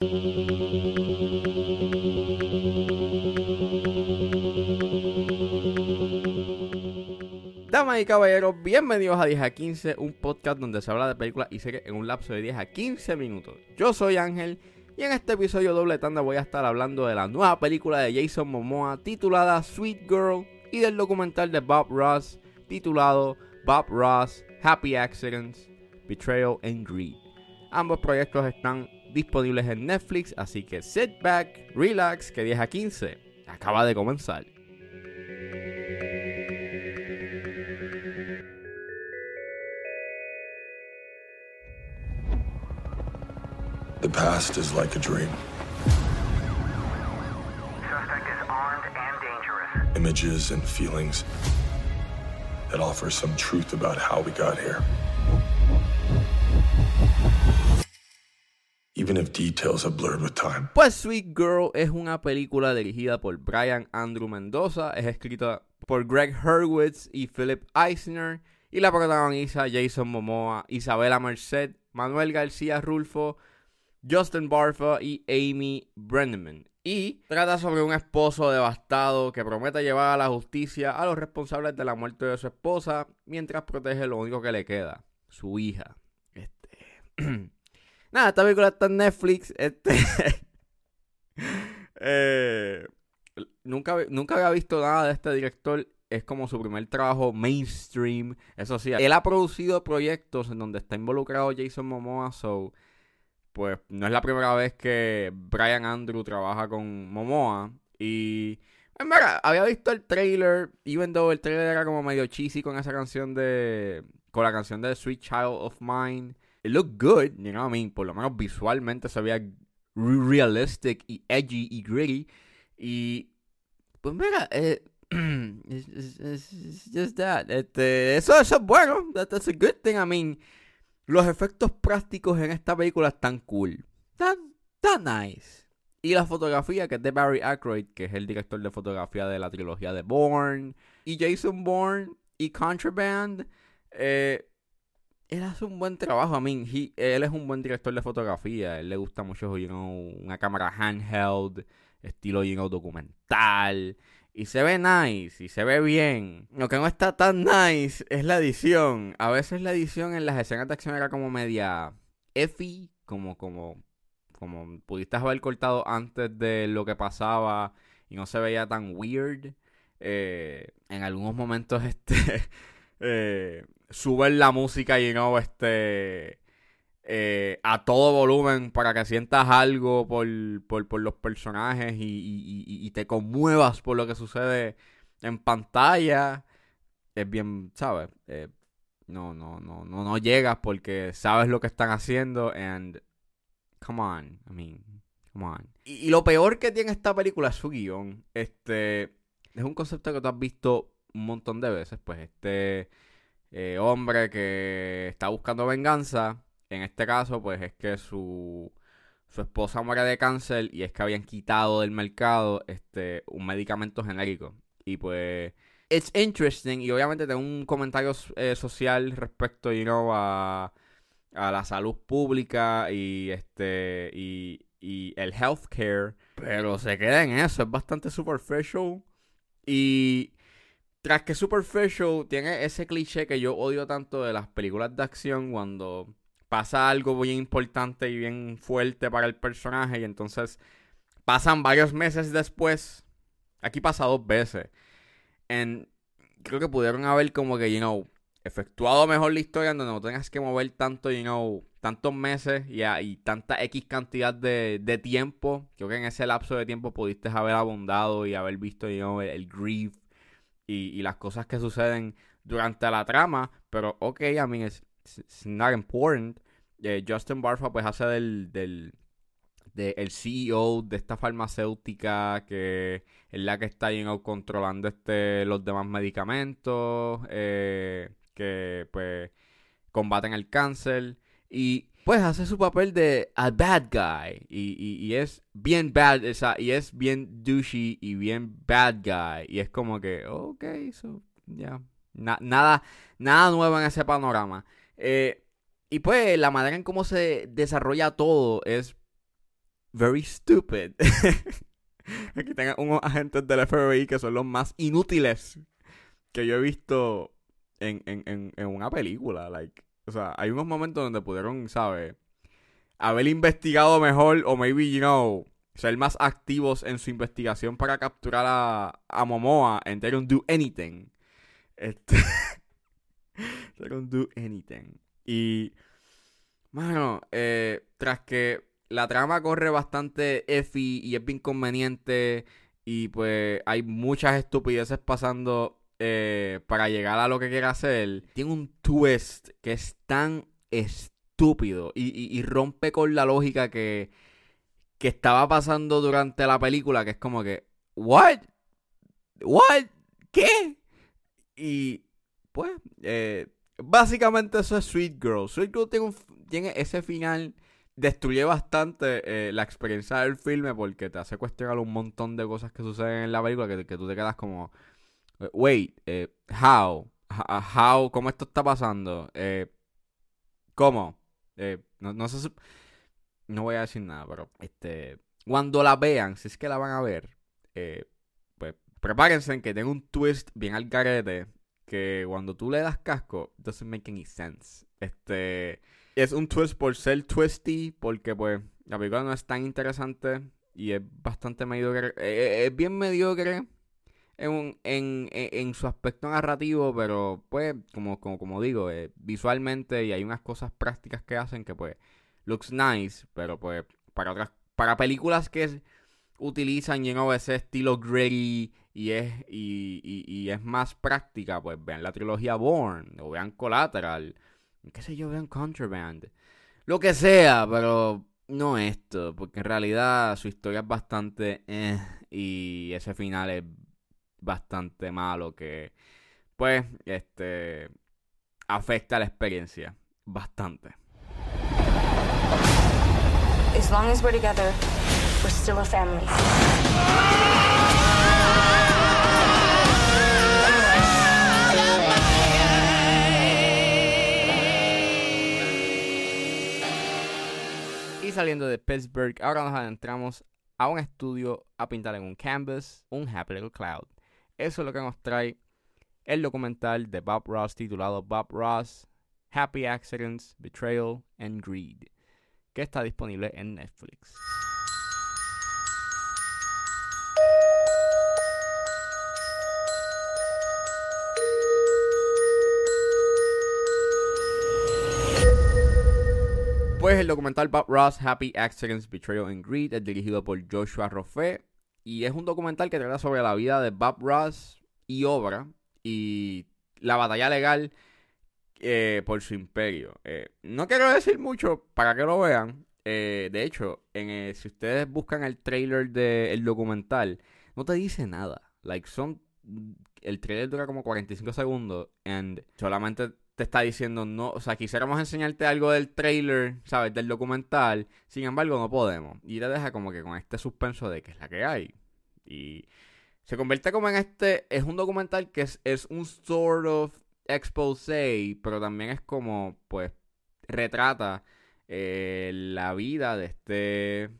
Damas y caballeros, bienvenidos a 10 a 15, un podcast donde se habla de películas y series en un lapso de 10 a 15 minutos. Yo soy Ángel y en este episodio doble tanda voy a estar hablando de la nueva película de Jason Momoa titulada Sweet Girl y del documental de Bob Ross titulado Bob Ross Happy Accidents, Betrayal and Greed. Ambos proyectos están disponibles en Netflix, así que sit back, relax, que 10 a 15 acaba de comenzar. The past is like a dream. Suspect is armed and dangerous. Images and feelings that offer some truth about how we got here. Pues Sweet Girl es una película dirigida por Brian Andrew Mendoza, es escrita por Greg Hurwitz y Philip Eisner y la protagoniza Jason Momoa, Isabela Merced, Manuel García Rulfo, Justin Barfa y Amy Brenneman. Y trata sobre un esposo devastado que promete llevar a la justicia a los responsables de la muerte de su esposa mientras protege lo único que le queda, su hija. Este... Nada, esta película está en Netflix. Este... eh, nunca, nunca había visto nada de este director. Es como su primer trabajo mainstream. Eso sí, él ha producido proyectos en donde está involucrado Jason Momoa. So, pues no es la primera vez que Brian Andrew trabaja con Momoa. Y en verdad, había visto el trailer, even though el trailer era como medio cheesy con esa canción de. con la canción de Sweet Child of Mine. It looked good, you know I mean? Por lo menos visualmente se veía realistic y edgy y gritty. Y. Pues mira, eh, it's, just that. Este, eso, es bueno. That- that's a good thing. I mean, los efectos prácticos en esta película están cool. Están, están nice. Y la fotografía, que es de Barry Ackroyd, que es el director de fotografía de la trilogía de Bourne. Y Jason Bourne y Contraband. Eh, él hace un buen trabajo. I mean, él es un buen director de fotografía. Él le gusta mucho, you una cámara handheld, estilo, you documental. Y se ve nice, y se ve bien. Lo que no está tan nice es la edición. A veces la edición en las escenas de acción era como media effy, como, como, como pudiste haber cortado antes de lo que pasaba y no se veía tan weird. Eh, en algunos momentos, este, eh, suben la música y no, este, eh, a todo volumen para que sientas algo por, por, por los personajes y, y- y- te conmuevas por lo que sucede en pantalla. Es bien, ¿sabes? Eh, no, no, no, no, no llegas porque sabes lo que están haciendo and come on, I mean, come on. Y, y lo peor que tiene esta película es su guion. Este, es un concepto que tú has visto un montón de veces, pues este eh, hombre que está buscando venganza, en este caso, pues es que su, su esposa muere de cáncer y es que habían quitado del mercado este un medicamento genérico. Y pues, it's interesting. Y obviamente tengo un comentario eh, social respecto, you know, a, a la salud pública y este y, y el healthcare. Pero se queda en eso, es bastante superficial. Y tras que Superficial tiene ese cliché que yo odio tanto de las películas de acción cuando pasa algo bien importante y bien fuerte para el personaje y entonces pasan varios meses después. Aquí pasa dos veces. En, creo que pudieron haber como que, you know, efectuado mejor la historia donde no tengas que mover tanto, you know, tantos meses y, y tanta X cantidad de, tiempo. Creo que en ese lapso de tiempo pudiste haber abundado y haber visto, you know, el grief y, las cosas que suceden durante la trama. Pero, ok, I mean, it's, it's not important. Eh, Justin Barfa, pues, hace del, del de el CEO de esta farmacéutica que es la que está you know, controlando este los demás medicamentos eh, que pues combaten el cáncer y pues hace su papel de a bad guy y, y- es bien bad o sea, y es bien douchey y bien bad guy y es como que ok so ya Na- nada nada nuevo en ese panorama Eh, y pues la manera en cómo se desarrolla todo es very stupid. Aquí tengan unos agentes del FBI que son los más inútiles que yo he visto en, en, en, en una película. Like, o sea, hay unos momentos donde pudieron, ¿sabes? Haber investigado mejor o maybe, you know, ser más activos en su investigación para capturar a, a Momoa and they don't do anything. Este, they don't do anything. Y, mano, eh, tras que la trama corre bastante efi y es bien conveniente y pues hay muchas estupideces pasando eh, para llegar a lo que quiere hacer, tiene un twist que es tan estúpido y, y- rompe con la lógica que, que estaba pasando durante la película, que es como que, ¿what? ¿What? ¿Qué? Y pues, eh, básicamente eso es Sweet Girl. Sweet Girl tiene, tiene ese final, destruye bastante eh, la experiencia del filme porque te hace cuestionar un montón de cosas que suceden en la película que, que tú te quedas como, wait, eh, how? H- How? ¿Cómo esto está pasando? Eh, ¿Cómo? Eh, no, no sé No voy a decir nada, pero este... Cuando la vean, si es que la van a ver, eh, pues prepárense en que tenga un twist bien al garete que cuando tú le das casco, doesn't make any sense. Este... Es un twist por ser twisty, porque pues la película no es tan interesante y es bastante mediocre. eh, es bien mediocre en, en, en- su aspecto narrativo, pero pues, como, como, como digo, eh, visualmente y hay unas cosas prácticas que hacen que pues looks nice, pero pues para otras, para películas que utilizan you know, ese estilo gritty y es, y, y- y es más práctica, pues vean la trilogía Born, o vean Collateral, qué sé yo, vean Contraband, lo que sea, pero no esto, porque en realidad su historia es bastante eh, y ese final es bastante malo que pues este afecta la experiencia bastante. As long as we're together, we're still a family. Y saliendo de Pittsburgh, ahora nos adentramos a un estudio a pintar en un canvas un Happy Little Cloud. Eso es lo que nos trae el documental de Bob Ross titulado Bob Ross, Happy Accidents, Betrayal and Greed, que está disponible en Netflix. Pues el documental Bob Ross, Happy Accidents, Betrayal and Greed es dirigido por Joshua Roffé y es un documental que trata sobre la vida de Bob Ross y obra y la batalla legal eh, por su imperio. Eh, no quiero decir mucho para que lo vean. Eh, de hecho, en, si ustedes buscan el trailer del documental, no te dice nada. Like, son. El trailer dura como 45 segundos. And solamente te está diciendo no. O sea, quisiéramos enseñarte algo del trailer, ¿sabes? Del documental. Sin embargo, no podemos. Y te deja como que con este suspenso de que es la que hay. Y se convierte como en este. Es un documental que es, es un sort of expose, pero también es como, pues, retrata eh, la vida de este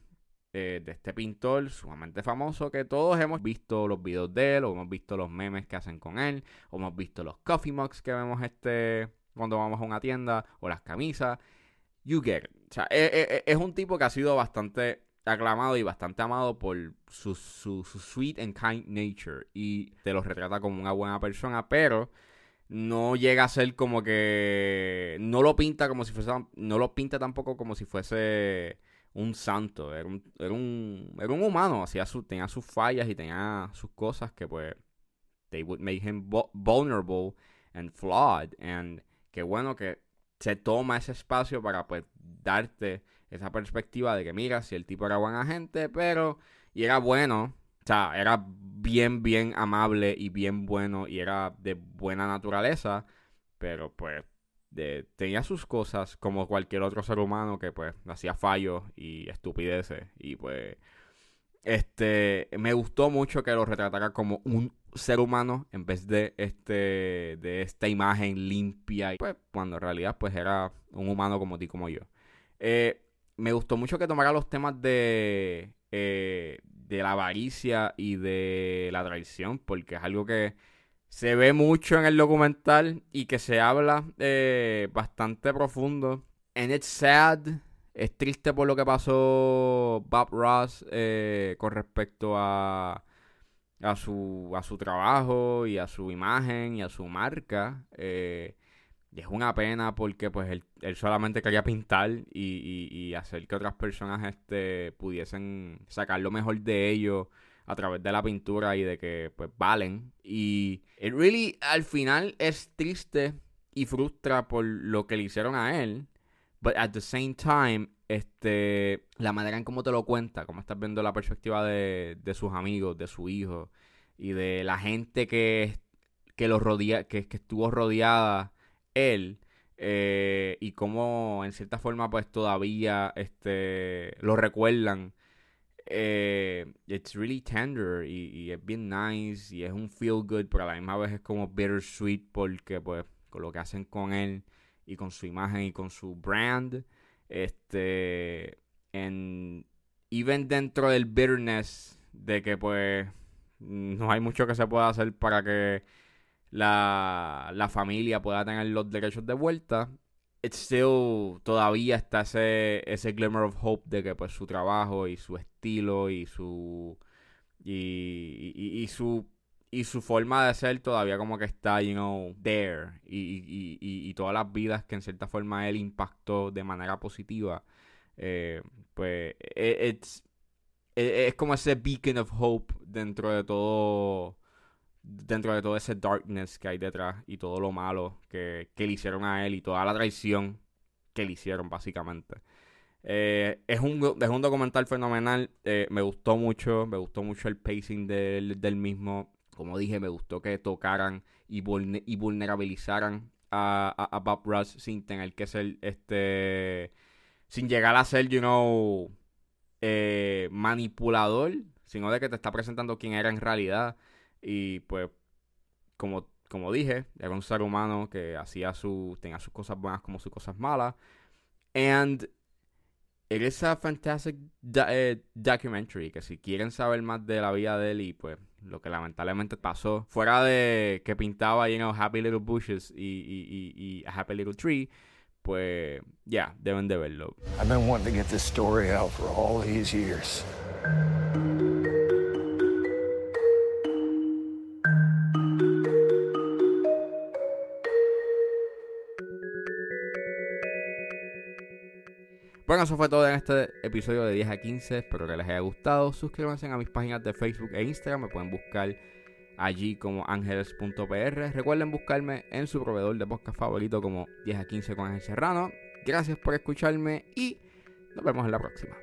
eh, de este pintor sumamente famoso que todos hemos visto los videos de él o hemos visto los memes que hacen con él o hemos visto los coffee mugs que vemos este cuando vamos a una tienda o las camisas you get it. o sea eh, eh, eh, es un tipo que ha sido bastante aclamado y bastante amado por su, su, su sweet and kind nature. Y te lo retrata como una buena persona pero no llega a ser como que no lo pinta como si fuese no lo pinta tampoco como si fuese un santo. Era un era un, era un humano hacía su, tenía sus fallas y tenía sus cosas que pues they would make him vu- vulnerable and flawed. And qué bueno que se toma ese espacio para pues darte esa perspectiva de que mira si el tipo era buena gente pero y era bueno o sea, era bien, bien amable y bien bueno y era de buena naturaleza, pero pues tenía sus cosas como cualquier otro ser humano que pues hacía fallos y estupideces. Y pues este me gustó mucho que lo retratara como un ser humano en vez de este de esta imagen limpia pues cuando en realidad pues era un humano como ti como yo. Eh, me gustó mucho que tomara los temas de, eh, de la avaricia y de la traición, porque es algo que se ve mucho en el documental y que se habla eh, bastante profundo. And it's sad. Es triste por lo que pasó Bob Ross con respecto a, a, su, a su trabajo y a su imagen y a su marca. Eh, y es una pena porque pues él, él solamente quería pintar y, y, y, hacer que otras personas este, pudiesen sacar lo mejor de ellos a través de la pintura y de que pues valen. Y it really al final es triste y frustra por lo que le hicieron a él. But at the same time, este, la manera en cómo te lo cuenta, como estás viendo la perspectiva de, de sus amigos, de su hijo y de la gente que, que, lo rodea, que, que estuvo rodeada él. Eh, y cómo en cierta forma pues todavía este, lo recuerdan eh, it's really tender y, es bien nice y es un feel good, pero a la misma vez es como bittersweet porque pues con lo que hacen con él y con su imagen y con su brand, este, en, even dentro del bitterness de que pues no hay mucho que se pueda hacer para que la, la familia pueda tener los derechos de vuelta, it's still todavía está ese, ese glimmer of hope de que pues su trabajo y su estilo y su y, y, su y su forma de ser todavía como que está, you know, there. Y, y, todas las vidas que en cierta forma él impactó de manera positiva. Eh, pues e, e, es como ese beacon of hope dentro de todo dentro de todo ese darkness que hay detrás y todo lo malo que, le hicieron a él y toda la traición que le hicieron básicamente. Eh, es, un, es un documental fenomenal, eh, me gustó mucho, me gustó mucho el pacing del, del mismo. Como dije, me gustó que tocaran y, vulnerabilizaran a, a, Bob Ross sin tener que ser este. sin llegar a ser, you know, eh, manipulador, sino de que te está presentando quién era en realidad. Y pues, como, como dije, era un ser humano que hacía su, tenía sus cosas buenas como sus cosas malas. And it is a fantastic eh, documentary que si quieren saber más de la vida de él y pues lo que lamentablemente pasó, fuera de que pintaba, you know, Happy Little Bushes y, y, y, A Happy Little Tree, pues ya, deben de verlo. Bueno, eso fue todo en este episodio de 10 a 15. Espero que les haya gustado. Suscríbanse a mis páginas de Facebook e Instagram. Me pueden buscar allí como ángeles.pr. Recuerden buscarme en su proveedor de podcast favorito como 10 a 15 con Ángel Serrano. Gracias por escucharme y nos vemos en la próxima.